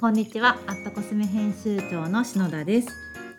こんにちは。アットコスメ編集長の篠田です。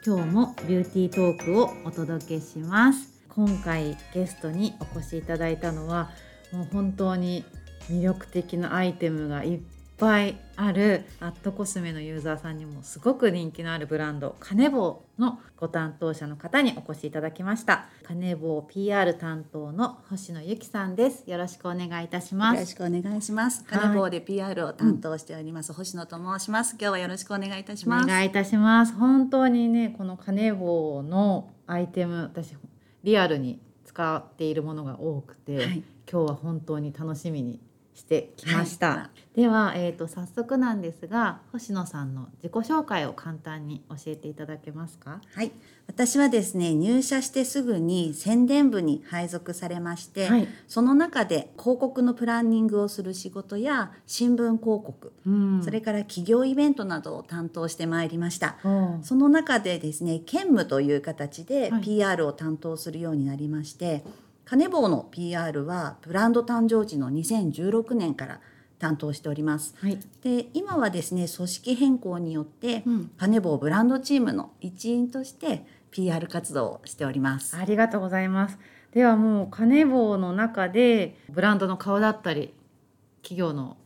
今日もビューティートークをお届けします。今回ゲストにお越しいただいたのはもう本当に魅力的なアイテムがいっぱいあるアットコスメのユーザーさんにもすごく人気のあるブランドカネボウのご担当者の方にお越しいただきましたカネボウ PR 担当の星野由紀さんですよろしくお願いいたしますよろしくお願いします。カネボウで PR を担当しております、星野と申します。今日はよろしくお願いいたしおます。願いいたします本当にねこのカネボウのアイテム私リアルに使っているものが多くて、はい今日は本当に楽しみにしてきました、はでは、えー、と早速なんですが星野さんの自己紹介を簡単に教えていただけますか？はい、私はですね入社してすぐに宣伝部に配属されまして、はい。その中で広告のプランニングをする仕事や新聞広告、うん。それから企業イベントなどを担当してまいりました。おう。その中でですね兼務という形ではい。PR を担当するようになりまして、カネボウの PR はブランド誕生時の2016年から担当しております。はいで今はですね組織変更によって、うんカネボウブランドチームの一員として PR 活動をしております。ありがとうございますではもうカネボウの中でブランドの顔だったり企業の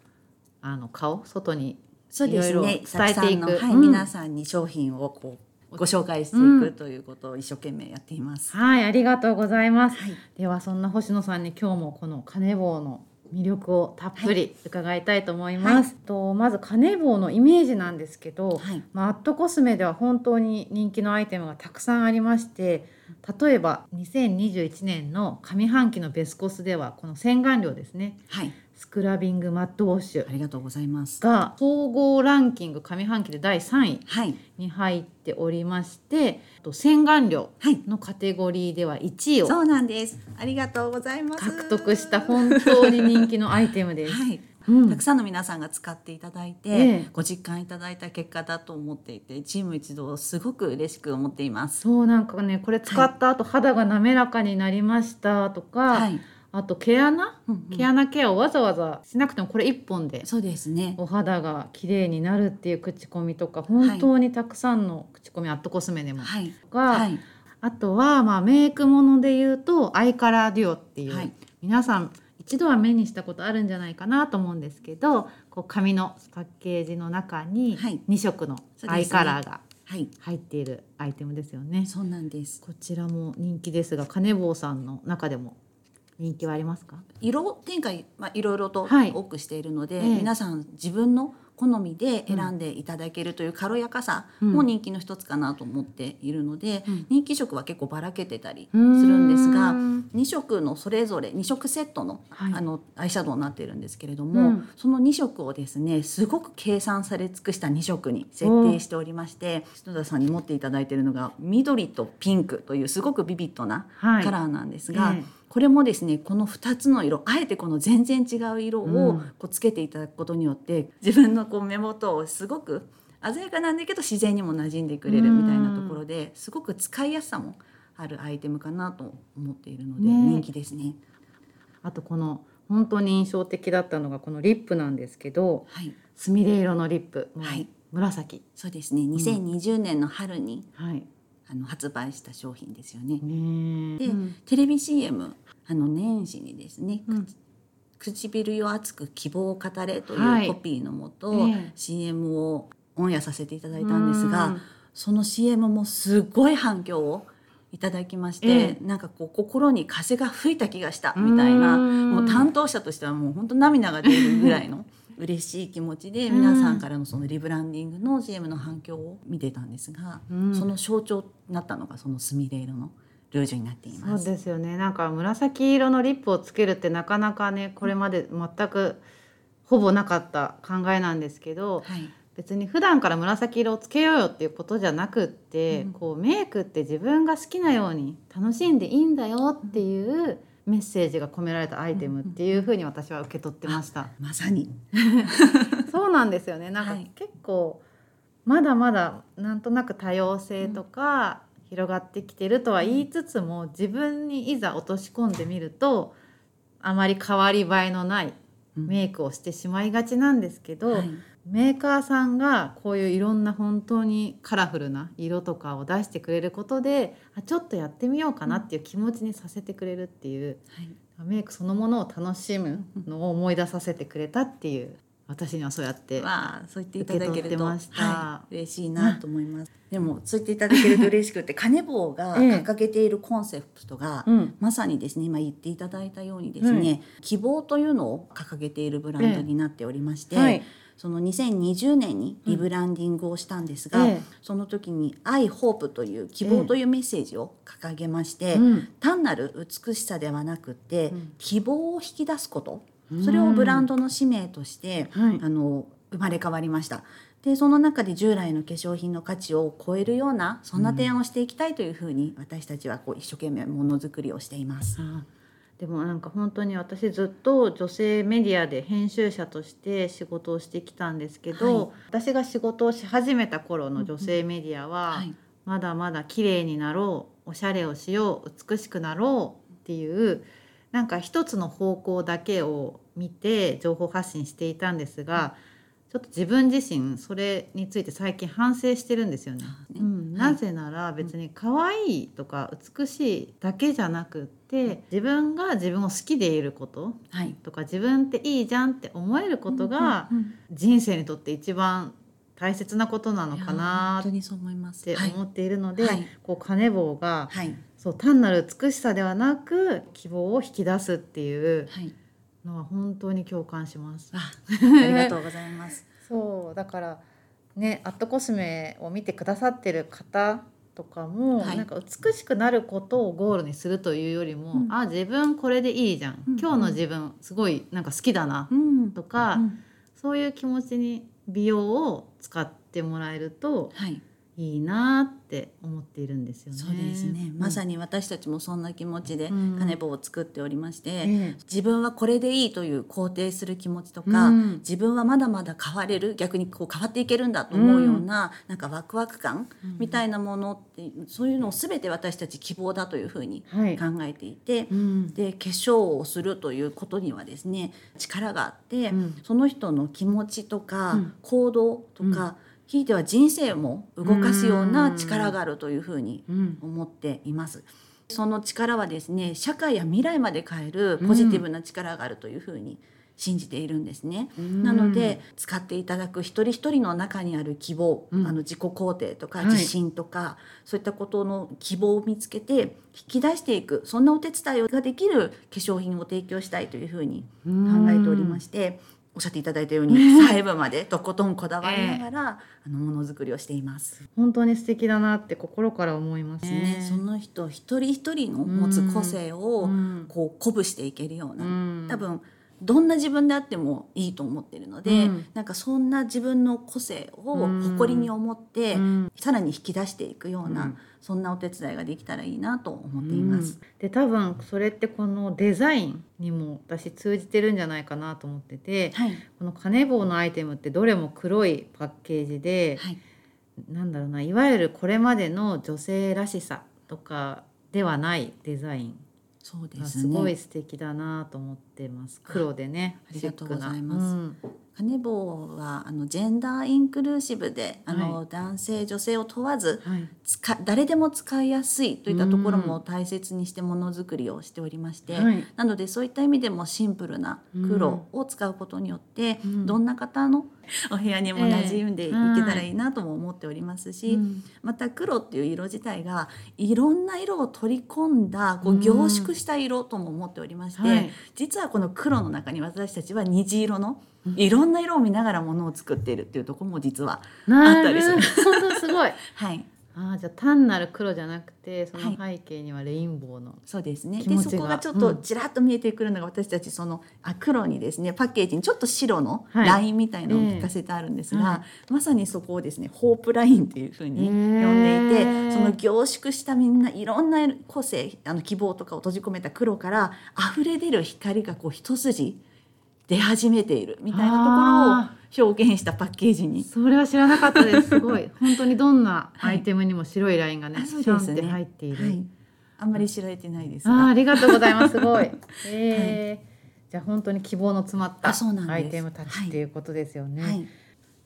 あの顔外にそうですいろいろね。伝えていくはい、うん皆さんに商品をこうご紹介していくということを一生懸命やっています。はいありがとうございますはい。ではそんな星野さんに今日もこのカネボウの魅力をたっぷり伺いたいと思います。とまずカネボウのイメージなんですけど、はいまあ、アットコスメでは本当に人気のアイテムがたくさんありまして例えば2021年の上半期のベスコスではこの洗顔料ですねはい。スクラビングマットウォッシュありがとうございます。が総合ランキング上半期で第3位はい。に入っておりましてあと洗顔料はい。のカテゴリーでは1位をそうなんです。ありがとうございます。獲得した本当に人気のアイテムです。はい。うんたくさんの皆さんが使っていただいて、ええご実感いただいた結果だと思っていてチーム一同すごく嬉しく思っています。そうなんかねこれ使った後、肌が滑らかになりましたとか、はい、あと毛穴、うんうん毛穴ケアをわざわざしなくてもこれ1本でそうですね。お肌が綺麗になるっていう口コミとか本当にたくさんの口コミ、アットコスメでも、はい。が、はい。あとはまあメイクもので言うとアイカラーデュオっていう、はい皆さん一度は目にしたことあるんじゃないかなと思うんですけどこう紙のパッケージの中にはい2色のアイカラーがはい。入っているアイテムですよね。そうなんです。こちらも人気ですが、カネボウさんの中でも人気はありますか？色展開、まあ、いろいろとはい。多くしているので、ええ。皆さん自分の好みで選んでいただけるという軽やかさも人気の一つかなと思っているので、うん。人気色は結構ばらけてたりするんですが2色のそれぞれ2色セットの,、はい。あのアイシャドウになっているんですけれども、うん。その2色をですねすごく計算され尽くした2色に設定しておりまして篠田さんに持っていただいているのが緑とピンクというすごくビビッドなはい。カラーなんですが、ええこれもですねこの2つの色あえてこの全然違う色うん。をこうつけていただくことによって、自分のこう目元をすごく鮮やかなんだけど自然にも馴染んでくれるみたいなところですごく使いやすさもあるアイテムかなと思っているので、ね。人気ですね。あとこの本当に印象的だったのがこのリップなんですけど、はい、すみれ色のリップ、はい。紫、そうですね。2020年の春に、はい。あの発売した商品ですよね。で、テレビ CM あの年始にですね、うん。唇よ熱く希望を語れとはい。いうコピーのもと、ええ。CM をオンエアさせていただいたんですが、うん。その CM もすごい反響をいただきまして、え。なんかこう心に風が吹いた気がしたみたいな、うん。もう担当者としてはもう本当涙が出るぐらいの嬉しい気持ちで皆さんからのそのリブランディングの CM の反響を見てたんですが、うん。その象徴になったのがそのすみれ色のルージュになっていそます。うですよね。なんか紫色のリップをつけるってなかなかねこれまで全くほぼなかった考えなんですけどはい、別に普段から紫色をつけようよっていうことじゃなくって、うん。こうメイクって自分が好きなように楽しんでいいんだよっていうメッセージが込められたアイテムっていうふうに私は受け取ってました。まさに、そうなんですよね。なんかはい。結構まだまだなんとなく多様性とか広がってきてるとは言いつつも自分にいざ落とし込んでみるとあまり変わり映えのないうん。メイクをしてしまいがちなんですけど、はいメーカーさんがこういういろんな本当にカラフルな色とかを出してくれることであちょっとやってみようかなっていう気持ちにさせてくれるっていう。はい。メイクそのものを楽しむのを思い出させてくれたっていう。私にはそうやってまあそう言っていただけるとました。はい、嬉しいなと思います。でもそう言っていただけると嬉しくて、カネボウが ええ。掲げているコンセプトが、うん。まさにですね今言っていただいたようにですね、希望というのを掲げているブランドになっておりまして、はいその2020年にリブランディングをしたんですが、ええ。その時に「愛ホープ」という希望というメッセージを掲げまして、うん。単なる美しさではなくって、うん。希望を引き出すこと。それをブランドの使命として、はい。あの生まれ変わりました。でその中で従来の化粧品の価値を超えるようなそんな提案をしていきたいというふうに私たちはこう一生懸命ものづくりをしています。あでもなんか本当に私ずっと女性メディアで編集者として仕事をしてきたんですけど、はい。私が仕事をし始めた頃の女性メディアは、はい。まだまだ綺麗になろうおしゃれをしよう美しくなろうっていうなんか一つの方向だけを見て情報発信していたんですがちょっと自分自身それについて最近反省してるんですよね。ね。うん、はい。なぜなら別に可愛いとか美しいだけじゃなくって自分が自分を好きでいることはい。とか自分っていいじゃんって思えることが人生にとって一番大切なことなのかなっ本当にそう思います。て思っているので、はい。こう金棒がはいはい。そう単なる美しさではなく希望を引き出すっていうはい。のは本当に共感します。あ ありがとうございます。そうだからねアットコスメを見てくださってる方とかも、はい。なんか美しくなることをゴールにするというよりも、うん。あ自分これでいいじゃん、うん。今日の自分すごいなんか好きだな、うん。とか、うん。そういう気持ちに美容を使ってもらえるとはい。いいなって思っているんですよね。そうですね。まさに、に私たちもそんな気持ちでうん。カネボウを作っておりまして、ええ。自分はこれでいいという肯定する気持ちとか、うん。自分はまだまだ変われる逆にこう変わっていけるんだと思うような、なんかワクワク感みたいなものってそういうのを全て私たち希望だというふうにはい。考えていて、うん。で化粧をするということにはですね力があって、うん。その人の気持ちとか、うん。行動とか、ひいては人生も動かすような力があるというふうにうん思っています。その力はですね社会や未来まで変えるポジティブな力があるというふうに信じているんですね。うんなので使っていただく一人一人の中にある希望、うんあの自己肯定とかはい自信とか、そういったことの希望を見つけて引き出していくそんなお手伝いができる化粧品を提供したいというふうに考えておりまして。おっしゃっていただいたように細部までとことんこだわりながら、あのものづくりをしています。本当に素敵だなって心から思いますね。ね、その人一人一人の持つ個性をうん。こう鼓舞していけるような、うん。多分どんな自分であってもいいと思ってるので、うん。なんかそんな自分の個性をうん。誇りに思って、うん。さらに引き出していくような、うん。そんなお手伝いができたらいいなと思っています。うん。で多分それってこのデザインにも私通じてるんじゃないかなと思っててはい、このカネボウのアイテムってどれも黒いパッケージで、はい、なんだろうないわゆるこれまでの女性らしさとかではないデザインそうでがすね。すごい素敵だなと思ってます。黒でねありがとうございます。うん。カネボウはあのジェンダーインクルーシブであの、は男性女性を問わずはい。使誰でも使いやすいといったところも大切にしてものづくりをしておりまして、はい。なのでそういった意味でもシンプルな黒を使うことによって、うん。どんな方のお部屋にも馴染んでいけたらいいなとも思っておりますし、うん。また黒っていう色自体がいろんな色を取り込んだこううん。凝縮した色とも思っておりまして、はい。実はこの黒の中に私たちは虹色のいろんな色を見ながらものを作っているっていうところも実はなあったりする。るすごい。はいあーじゃあ単なる黒じゃなくてそのはい背景にはレインボーの、そうですね。でそこがちょっとちらっと見えてくるのが私たちそのあ黒にですねパッケージにちょっと白のはい。ラインみたいのを聞かせてあるんですが、ええ。はまさにそこをですねホープラインっていうふうに呼んでいて、へえ。その凝縮したみんないろんな個性あの希望とかを閉じ込めた黒から溢れ出る光がこう一筋出始めているみたいなところを表現したパッケージに。それは知らなかったです。すごい。本当にどんなアイテムにも白いラインがね、あそうシャンって入っている、はい、あんまり知られてないです。あーあが、りがとうございます。すごい。えー。じゃあ本当に希望の詰まったアイテムたちっていうことですよね。はい、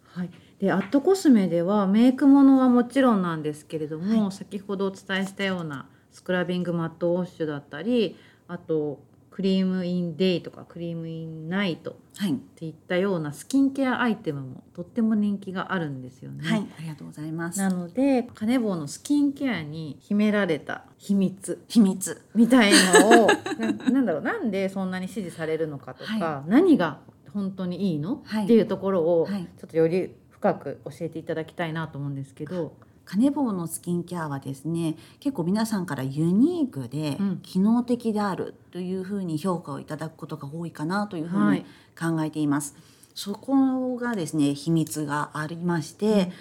はい、でアットコスメではメイクものはもちろんなんですけれども、はい。先ほどお伝えしたようなスクラビングマットウォッシュだったりあとクリームインデイとかクリームインナイトっはい、ていったようなスキンケアアイテムもとっても人気があるんですよね。はい、ありがとうございます。なのでカネボウのスキンケアに秘められた秘密秘密。みたいのを ななんだろうなんでそんなに支持されるのかとか、は何が本当にいいの、はいっていうところをはいちょっとより深く教えていただきたいなと思うんですけど、カネボウのスキンケアはですね結構皆さんからユニークでうん。機能的であるというふうに評価をいただくことが多いかなというふうにはい。考えています。そこがですね秘密がありまして、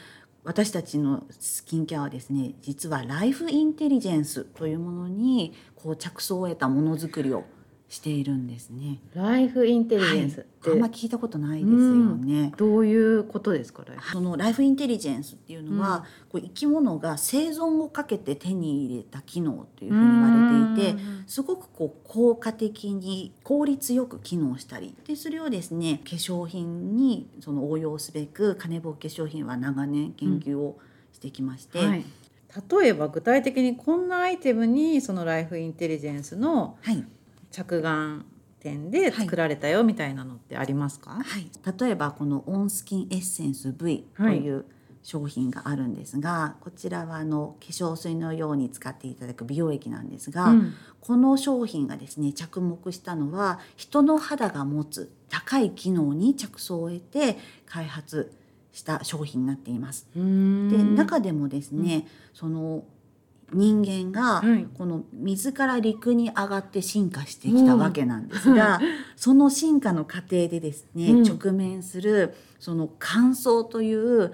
私たちのスキンケアはですね実はライフインテリジェンスというものにこう着想を得たものづくりをしているんですね。ライフインテリジェンスって。はい、あんま聞いたことないですよね。どういうことですか、ライフ？そのライフインテリジェンスっていうのは、こう生き物が生存をかけて手に入れた機能というふうに言われていてすごくこう効果的に効率よく機能したりでそれをですね化粧品にその応用すべく金棒化粧品は長年研究をしてきまして、はい、例えば具体的にこんなアイテムにそのライフインテリジェンスのはい着眼点で作られたよみたいなのってありますか、はい、例えばこのオンスキンエッセンス V という商品があるんですが、こちらはあの化粧水のように使っていただく美容液なんですが、うん。この商品がですね着目したのは人の肌が持つ高い機能に着想を得て開発した商品になっています。で中でもですね、その人間がはい。この水から陸に上がって進化してきたわけなんですが、その進化の過程でですね、うん。直面するその乾燥という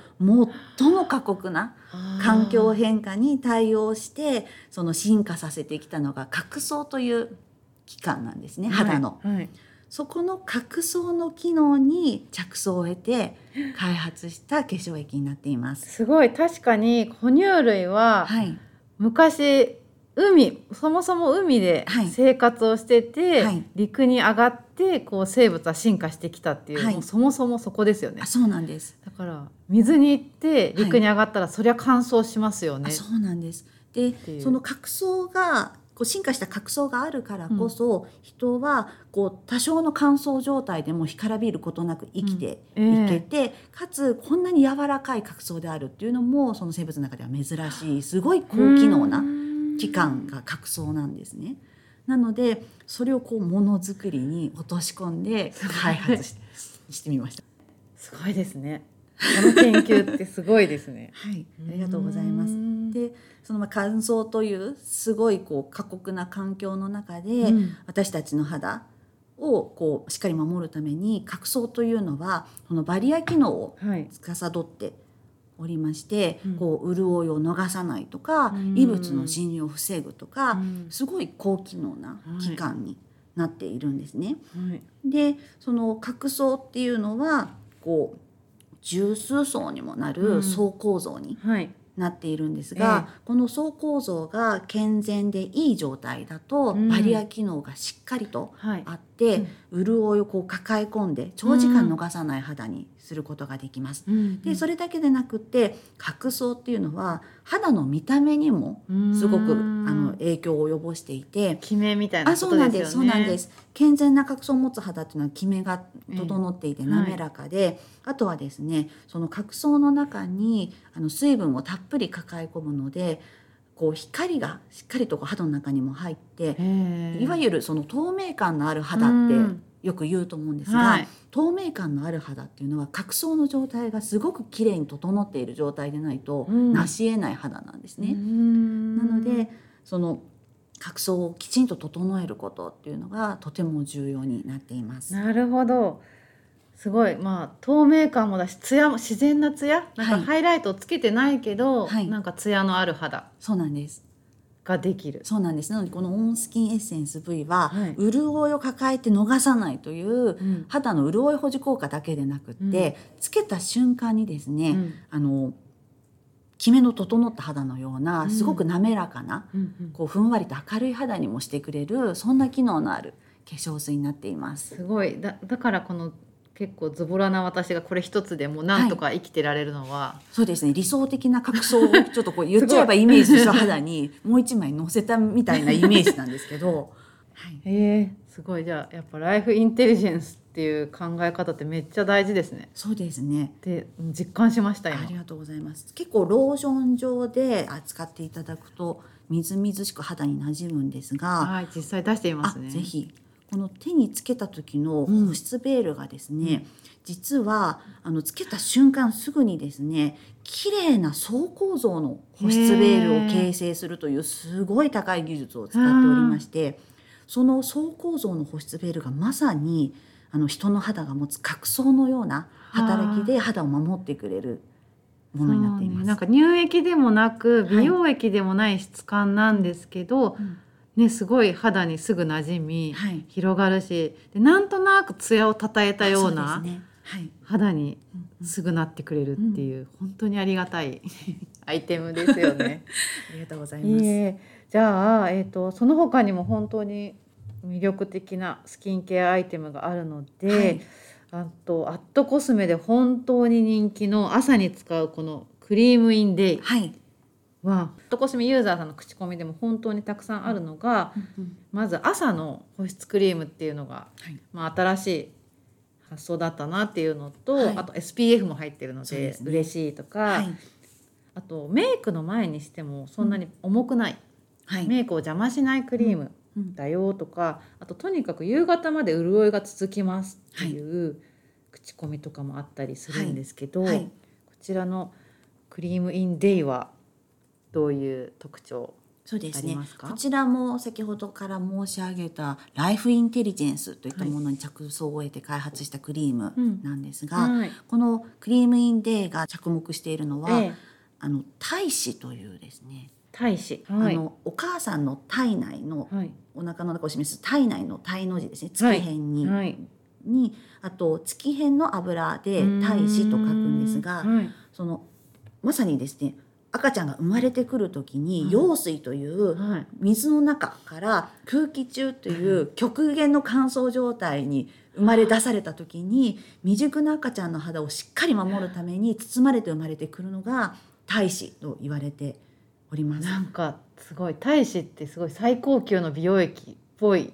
最も過酷な環境変化に対応してその進化させてきたのが角層という器官なんですね肌の。はい。はいそこの角層の機能に着想を得て開発した化粧液になっています。すごい。確かに哺乳類ははい、昔海そもそも海ではい。生活をしてて、はい。陸に上がってこう生物は進化してきたっていう、はい。もうそもそもそこですよね。あそうなんです。だから水に行って陸に上がったら、そりゃ乾燥しますよね。あそうなんです。でその角層がこう進化した角層があるからこそ、人はこう多少の乾燥状態でも干からびることなく生きてうん。いけて、かつこんなに柔らかい角層であるっていうのもその生物の中では珍しいすごい高機能な器官が角層なんですね。なのでそれをこうものづくりに落とし込んで開発し してみました。すごいですねこの研究ってすごいですね。はい、ありがとうございます。う。んでそのまあ乾燥というすごいこう過酷な環境の中で、うん。私たちの肌をこうしっかり守るために角層というのはそのバリア機能をはい。司っておりまして、うん。こう潤いを逃さないとか、うん。異物の侵入を防ぐとか、うん。すごい高機能な器官になっているんですね。はい。でその角層っていうのはこう十数層にもなうん。る層構造にはい。なっているんですが、この層構造が健全でいい状態だと、うん。バリア機能がしっかりとはい。あって、潤いをこう抱え込んで長時間逃さない肌にすることができます。でそれだけでなくて角層っていうのは肌の見た目にもすごくあの影響を及ぼしていて。決めみたいなあことそうなんですそうなんです。健全な角層を持つ肌っていうのはキメが整っていてうん滑らかで、あとはですねその角層の中にあの水分をたっぷり抱え込むのでこう光がしっかりとこう肌の中にも入っていわるゆるその透明感のある肌ってうん。よく言うと思うんですが、はい。透明感のある肌っていうのは角層の状態がすごく綺麗に整っている状態でないとうん。成し得ない肌なんですね。ななのでその角層をきちんと整えることっていうのがとても重要になっています。なるほどすごいまあ透明感もだし艶も自然な艶？なんかはい。ハイライトをつけてないけど、はい。なんか艶のある肌そうなんです。ができる。そうなんです。なのでこのオンスキンエッセンス V は、はい。潤いを抱えて逃さないというん。肌の潤い保持効果だけでなくって、つけた瞬間にですね、うん。あのきめの整った肌のよううなん。すごく滑らかな、うんうん。こうふんわりと明るい肌にもしてくれるそんな機能のある化粧水になっています。すごい。だだからこの結構ズボラな私がこれ一つでもうなんとか生きてられるのは、そうですね。理想的な角層をちょっとこう言っちゃえばイメージした肌に もう一枚乗せたみたいなイメージなんですけど、はい、えー、すごい。じゃあやっぱライフインテリジェンスっていう考え方ってめっちゃ大事ですね。そうですね。で実感しましたあ今りがとうございます。結構ローション状で扱っていただくとみずみずしく肌に馴染むんですが、はい実際出してみますあねぜひこの手につけた時のうん。保湿ベールがですね、実はあのつけた瞬間すぐにですね綺麗な層構造の保湿ベールを形成するというすごい高い技術を使っておりましてその層構造の保湿ベールがまさにあの人の肌が持つ角層のような働きで肌を守ってくれるものになっています。ね。なんか乳液でもなくはい。美容液でもない質感なんですけど、うんねすごい肌にすぐ馴染み、はい。広がるしでなんとなくツヤをたたえたようそなですね。はい。肌にうんうん。すぐなってくれるっていう、本当にありがたい アイテムですよね。ありがとうございます。じゃあ、えー、とその他にも本当に魅力的なスキンケアアイテムがあるので、はい。あとアットコスメで本当に人気の朝に使うこのクリームインデイ。はい。はアットコスメユーザーさんの口コミでも本当にたくさんあるのが、まず朝の保湿クリームっていうのが、はい。まあ、新しい発想だったなっていうのと、はい。あと SPF も入ってるので嬉しいとか、はい。あとメイクの前にしてもそんなに重くない、はい。メイクを邪魔しないクリームうんだよとか、あととにかく夕方まで潤いが続きますっていう口コミとかもあったりするんですけど、はい。こちらのクリームインデイはどういう特徴そうですね。こちらも先ほどから申し上げたライフインテリジェンスといったものに着想を得て開発したクリームうん。なんですが、はい。このクリームインデーが着目しているのは、ええ。あの胎子というですね、大使はいあのお母さんの体内のはい。お腹の中を示す体内の体の字ですね。月辺に,、はい。にあと月辺の油で胎子と書くんですが、はい。そのまさにですね赤ちゃんが生まれてくる時に羊水というはい。水の中から空気中という極限の乾燥状態に生まれ出された時に未熟な赤ちゃんの肌をしっかり守るために包まれて生まれてくるのが胎子と言われております。なんかすごい大使ってすごい最高級の美容液っぽい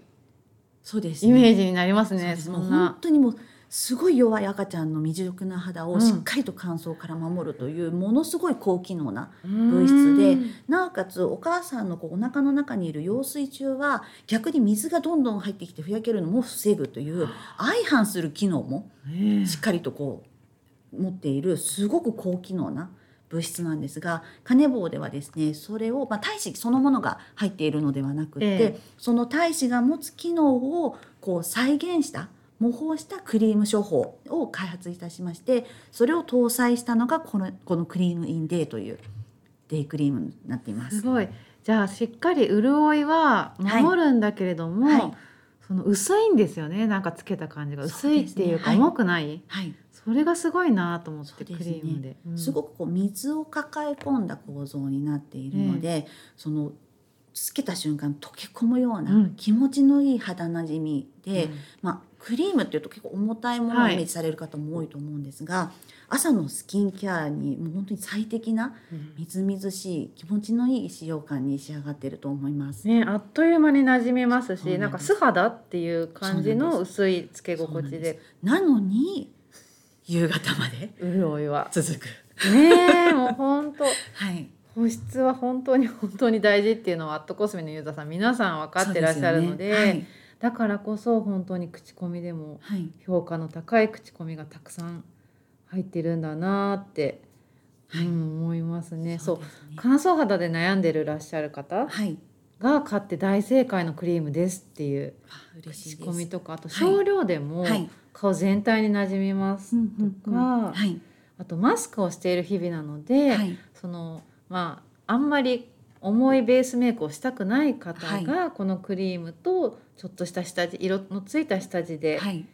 そうです、イメージジになりますねそもうん本な当にもうすごい弱い赤ちゃんの未熟な肌をしっかりと乾燥から守るというものすごい高機能な物質でうん。なおかつお母さんのこうお腹の中にいる羊水中は逆に水がどんどん入ってきてふやけるのも防ぐという相反する機能もええ。しっかりとこう持っているすごく高機能な物質なんですがカネボウではですねそれを、まあ、体子そのものが入っているのではなくて、ええ。その体子が持つ機能をこう再現した模倣したクリーム処方を開発いたしましてそれを搭載したのがこのこのクリームインデーというデイクリームになっています。す。ごい。じゃあしっかり潤いは守るんだけれども、はい。その薄いんですよね。なんかつけた感じが。薄いっていうか重くない、はい。それがすごいなと思ってねリームで、うん。すごくこう水を抱え込んだ構造になっているので、そのつけた瞬間溶け込むよううなん。気持ちのいい肌なじみで、うん。まあ、クリームっていうと結構重たいものをはい。イメージされる方も多いと思うんですが、朝のスキンケアにもう本当に最適なうん。みずみずしい気持ちのいい使用感に仕上がっていると思います。ね、あっという間に馴染めますしなんか素肌っていう感じの薄いつけ心地で。なのに夕方まで潤いは。続く。ねえもう本当。はい、保湿は本当に本当に大事っていうのはアットコスメのユーザーさん皆さん分かってらっしゃるのでそうすよねだからこそ本当に口コミでもはい、はい評価の高い口コミがたくさん入ってるんだなって、はい。うん、思いますね。そうね。乾燥肌で悩んでるらっしゃる方はい、が買って大正解のクリームですっていう口。コミとかあとはい。少量でもはい。顔全体に馴染みますとか、はい、あとマスクをしている日々なので、はい、そのまああんまり重いベースメイクをしたくない方が、このクリームとちょっとした下地色のついた下地で、はい、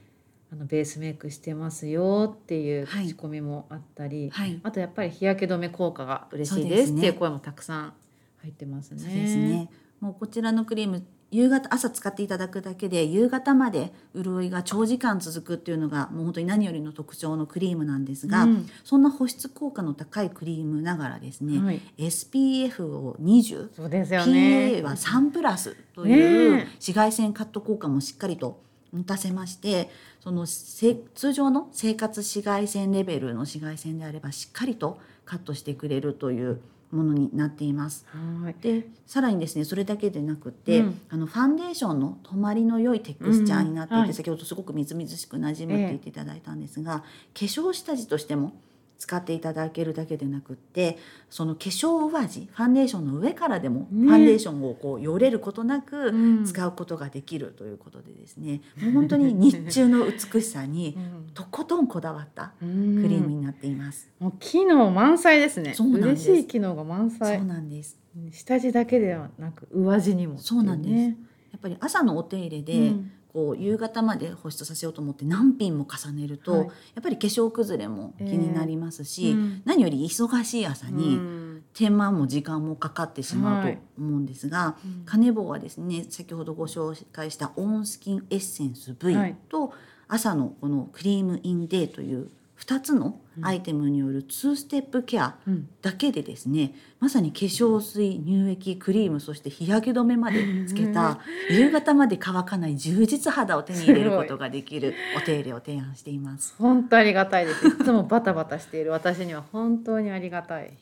あのベースメイクしてますよっていうはい口コミもあったり、はい、あとやっぱり日焼け止め効果が嬉しいですっていう声もたくさん入ってますね。そうですね。もうこちらのクリーム夕方朝使っていただくだけで夕方まで潤いが長時間続くっていうのがもう本当に何よりの特徴のクリームなんですが、うん。そんな保湿効果の高いクリームながらですね、はい。SPF を20そうですよね。PA は3プラスという紫外線カット効果もしっかりと持たせましてそのせ通常の生活紫外線レベルの紫外線であればしっかりとカットしてくれるというものになっています。はい。でさらにですねそれだけでなくて、うん。あのファンデーションの止まりの良いテクスチャーになっていて、うん。はい。先ほどすごくみずみずしく馴染むって言っていただいたんですが、化粧下地としても使っていただけるだけでなくってその化粧上地ファンデーションの上からでもフねァンデーションをこうよれることなくうん。使うことができるということでですね、もう本当に日中の美しさに うん。とことんこだわったククリームになっています。もう機能満載ですね。そうなんです。嬉しい機能が満そ載うなんです。下地だけではなく上地にもそうなんです。ねやっぱり朝のお手入れで、うんこう夕方まで保湿させようと思って何品も重ねると、はい。やっぱり化粧崩れも気になりますし、えーうん。何より忙しい朝にうん。手間も時間もかかってしまうとはい。思うんですが、うん。カネボウはですね先ほどご紹介したオンスキンエッセンス V はい。と、朝のこのクリームインデーという2つのアイテムによる2ステップケアうん。だけでですねまさに化粧水乳液クリームそして日焼け止めまでつけた 夕方まで乾かない充実肌を手に入れることができるお手入れを提案しています。本当ありがたいです。いつもバタバタしている。私には本当にありがたい、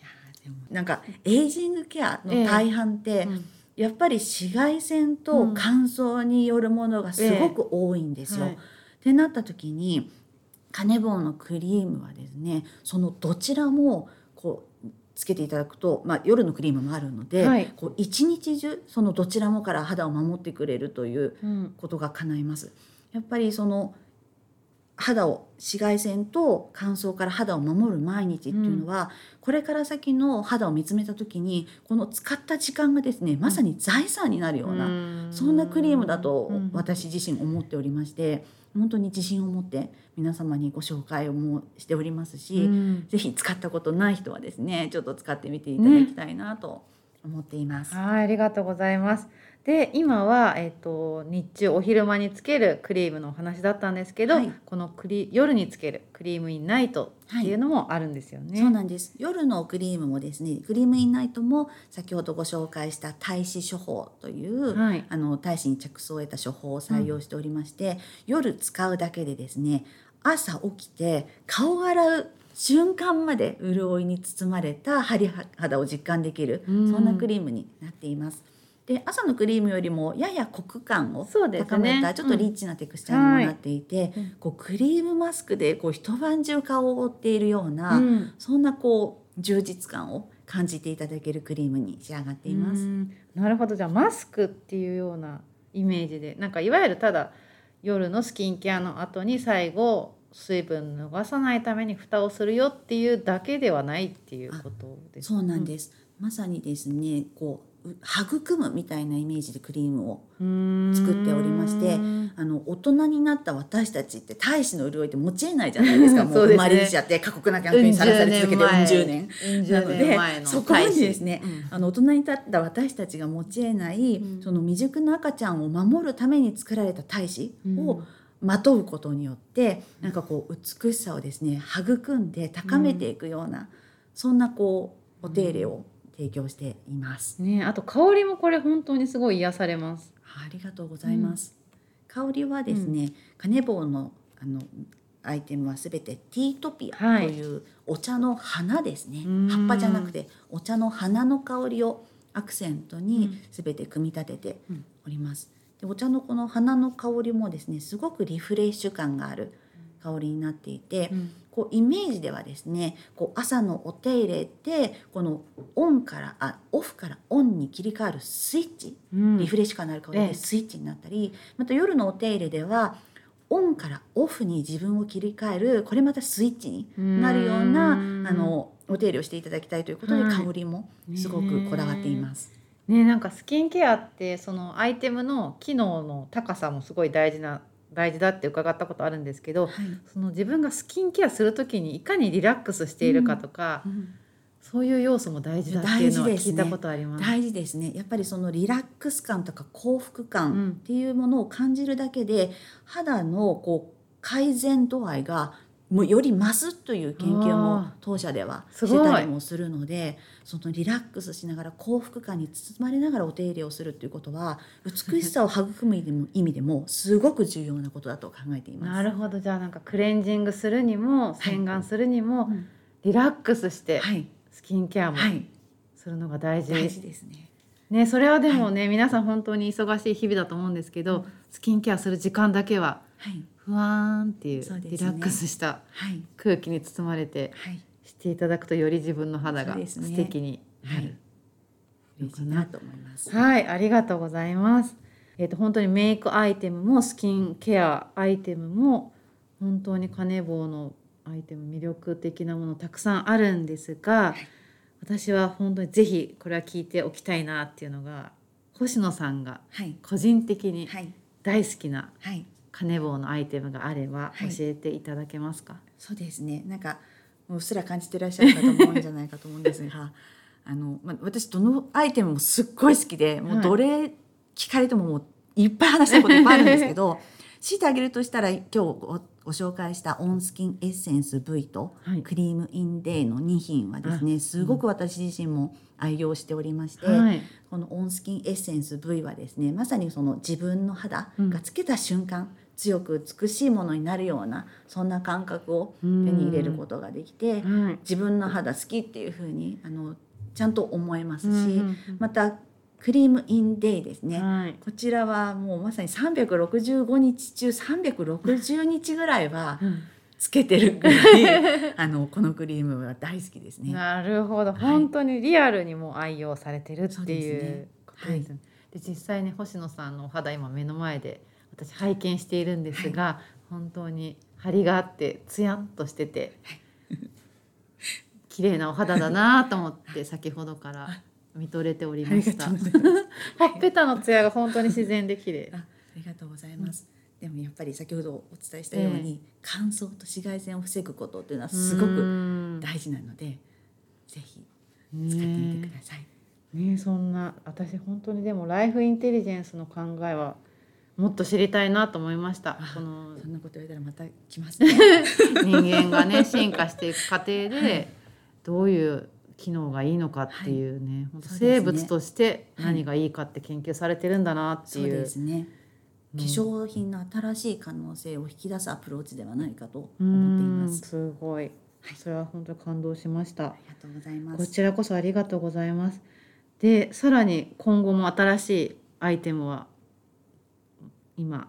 なんかエイジングケアの大半って、うん。やっぱり紫外線と乾燥によるものがすごく多いんですよ。はい。ってなった時にカネボウのクリームはですねそのどちらもこうつけていただくと、まあ、夜のクリームもあるので、はい。こう一日中そのどちらもから肌を守ってくれるといううん。ことが叶います。やっぱりその肌を紫外線と乾燥から肌を守る毎日っていうのは、これから先の肌を見つめた時にこの使った時間がですねまさに財産になるような、そんなクリームだとうん。私自身思っておりまして本当に自信を持って皆様にご紹介をもしておりますし、うん。ぜひ使ったことない人はですねちょっと使ってみていただきたいなと思っています。はいありがとうございますで今は、えっと日中お昼間につけるクリームのお話だったんですけど、はいこのクリ夜につけるクリームインナイトっていうのもあるんですよね。そうなんです夜のクリームもですねクリームインナイトも先ほどご紹介した大使処方という、はいあの大使に着想を得た処方を採用しておりまして、夜使うだけでですね朝起きて顔を洗う瞬間まで潤いに包まれた張り肌を実感できる、うん。そんなクリームになっています。で朝のクリームよりもややコク感をそうですね。高めた、ちょっとリッチなテクスチャーにもなっていて、うんこうクリームマスクでこう一晩中顔を覆っているような、うん。そんなこう充実感を感じていただけるクリームに仕上がっています。うん。なるほど。じゃあマスクっていうようなイメージでなんかいわゆるただ夜のスキンケアの後に最後水分逃さないために蓋をするよっていうだけではないっていうことですそうなんです、まさにですねこうう育むみたいなイメージでクリームをす作っておりましてあの大人になった私たちって大使の潤いって持ち得ないじゃないですか。もう生まれちゃって過酷な環境にさらされ続けてうん。十年。なのでそこにですね、あの大人に立った私たちが持ち得ない、うん。その未熟な赤ちゃんを守るために作られた大使をうんまとうことによって、なんかこう美しさをですね育んで高めていくような、そんなこうお手入れを提供しています。ねあと香りもこれ本当にすごい癒されます。ありがとうございます。香りはですね、カネボウのあのアイテムはすべてティートピアとはい。いうお茶の花ですね、うん。葉っぱじゃなくてお茶の花の香りをアクセントにすべて組み立てております。でお茶のこの花の香りもですねすごくリフレッシュ感がある香りになっていて、うん。こうイメージではですねこう朝のお手入れでこのオンからあオフからオンに切り替わるスイッチうん。リフレッシュ感のある香りええ。でスイッチになったり、また夜のお手入れではオンからオフに自分を切り替えるこれまたスイッチになるようなうん。あのお手入れをしていただきたいということで、はい。香りもすごくこだわっています。ねなんかスキンケアってそのアイテムの機能の高さもすごい大事な大事だって伺ったことあるんですけどはい。その自分がスキンケアする時にいかにリラックスしているかとか、そういう要素も大事だっていうのは聞いたことあります。大事ですね。やっぱりそのリラックス感とか幸福うん。感っていうものを感じるだけで、肌のこう改善度合いがもうより増すという研究もあ当社ではしてたりもするのでそのリラックスしながら幸福感に包まれながらお手入れをするっていうことは美しさを育む意味でもすごく重要なことだと考えています。なるほど。じゃあなんかクレンジングするにも洗顔するにも、うん。リラックスしてはい、スキンケアもはい、するのが大事、大事ですね。ねそれはでもね、皆さん本当に忙しい日々だと思うんですけど、うん。スキンケアする時間だけははい、ふわーんっていうリラックスしたはい、空気に包まれてはい、していただくとより自分の肌が素敵になる。はい、嬉しいな。と思います。はい、ありがとうございます。えっ、と本当にメイクアイテムもスキンケアアイテムも本当にカネボウのアイテム魅力的なものたくさんあるんですが、私は本当にぜひこれは聞いておきたいなっていうのが星野さんがはい、個人的にはい、大好きなはい。カネボウのアイテムがあれば教はいえていただけますか？そうですね。なんかもううっすら感じてらっしゃる方も多いんじゃないかと思うんですが、あのまあ私どのアイテムもすっごい好きで、もうどれ聞かれてももういっぱい話したいこといっぱいあるんですけど、強いてあげるとしたら今日ごご紹介したオンスキンエッセンス V とはい。クリームインデーの2品はですね、あすごく私自身も愛用しておりまして、はい。このオンスキンエッセンス V はですねまさにその自分の肌がつけた瞬間、強く美しいものになるようなそんな感覚を手に入れることができて、はい。自分の肌好きっていう風にあのちゃんと思えますし、うんうんうん。またクリームインデイですね、はい。こちらはもうまさに365日中360日ぐらいはうん。つけてるぐらい あのこのクリームは大好きですね。なるほど、はい。本当にリアルにも愛用されてるっていうね。ことですね。で実際ね星野さんのお肌今目の前で私拝見しているんですが、本当に張りがあってツヤンとしてて、綺麗なお肌だなと思って先ほどから見とれておりました。ほっぺたのツヤが本当に自然で綺麗あ。ありがとうございます。でもやっぱり先ほどお伝えしたように、乾燥と紫外線を防ぐことっていうのはすごくく大事なので、ぜひ使ってみてください。ねえそんな私本当にでもライフインテリジェンスの考えはもっと知りたいなと思いましたあこのそんなこと言われたらまた来ますね。人間がね進化していく過程はいでどういう機能がいいのかっていうね、本当そうですね生物として何がいいかって研究されてるんだなってそういう。ですね。うん化粧品の新しい可能性を引き出すアプローチではないかとう思っていんます。すごい、それは本当に感動しましたあ。りがとうございまこす。ちらこそありがとうございます。でさらに今後も新しいアイテムは今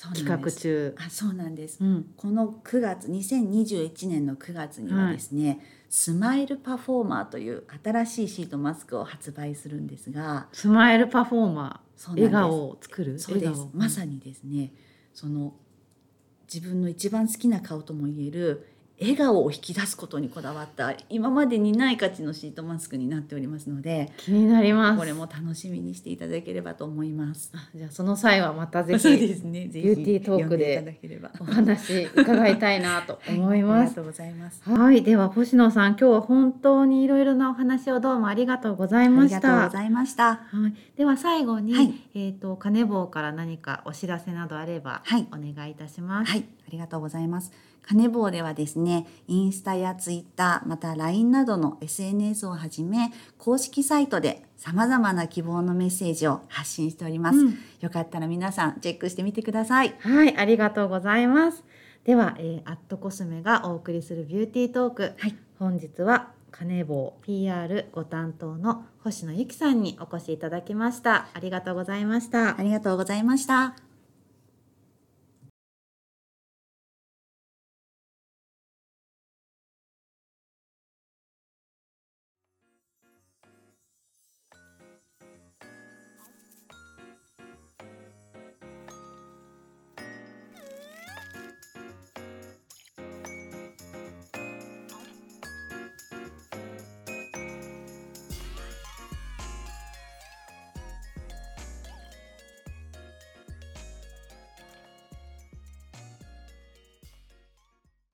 企画中。あ、そうなんです。うんこの9月2021年の9月にはですね、スマイルパフォーマーという新しいシートマスクを発売するんですがスマイルパフォーマー笑顔を作る？そうです。まさにですねその自分の一番好きな顔ともいえる笑顔を引き出すことにこだわった今までにない価値のシートマスクになっておりますので気になりますこれも楽しみにしていただければと思います。あじゃあその際はまたぜそうひですね。ぜひビューティートークで。お話伺いたいなと思いあます。りがとうございます。はい、では星野さん、今日は本当にいろいろなお話をどうもありがとうございましたありがとうご。ざいました。はい、では最後に、はいえっ、とカネボウから何かお知らせなどあれば、はいお願いいたします。はい、ありがとうございます。カネボウではですね、インスタやツイッター、また LINE などの SNS をはじめ、公式サイトで様々な希望のメッセージを発信しております。うんよかったら皆さんチェックしてみてください。はい、ありがとうございます。では、えー、アットコスメがお送りするビューティートーク。はい、本日はカネボウ PR ご担当の星野由紀さんにお越しいただきました。ありがとうございましたあ。りがとうございました。